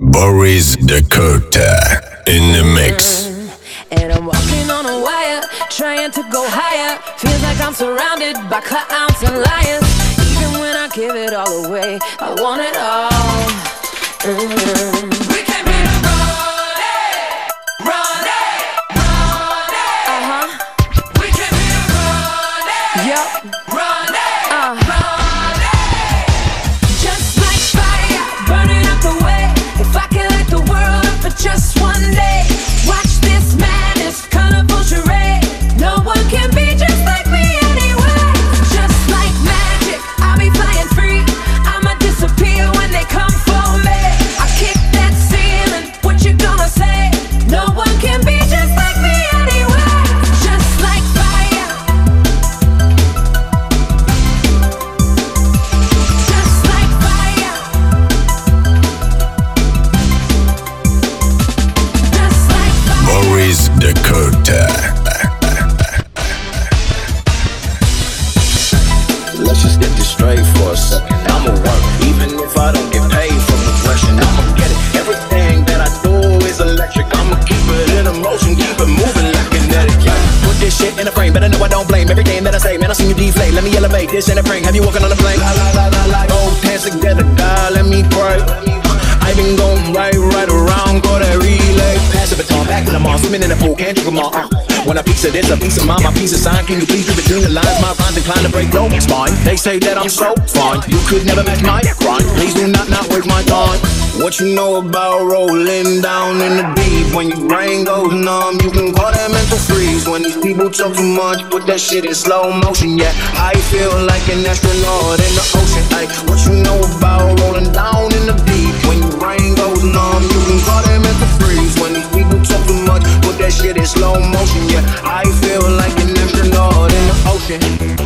Boris Dakota in the mix. And I'm walking on a wire, trying to go higher. Feels like I'm surrounded by clowns and liars. Even when I give it all away, I want it all. Mm. We Dakota. Let's just get this straight for a second. I'ma work, even if I don't get paid for progression. I'ma get it. Everything that I do is electric. I'ma keep it in motion, keep it moving like kinetic. Put this shit in a frame, but I know I don't blame every game that I say. Man, I seen you deflate. Let me elevate this in a frame. Have you walking on a plane? La la la la la. Both hands together, God, let me pray. I been going right, right swimming in the pool, can't them all. Uh, When a piece of this, a piece of mine, my piece of sign. Can you please read between the lines? My rhymes inclined to break no spine. They say that I'm so fine, you could never match my grind. Please do not not waste my time. What you know about rolling down in the deep? When your brain goes numb, you can call that mental freeze. When these people talk too much, put that shit in slow motion. Yeah, I feel like an astronaut in the ocean. Like what you know about rolling down that shit in slow motion. Yeah, I feel like an astronaut in the ocean.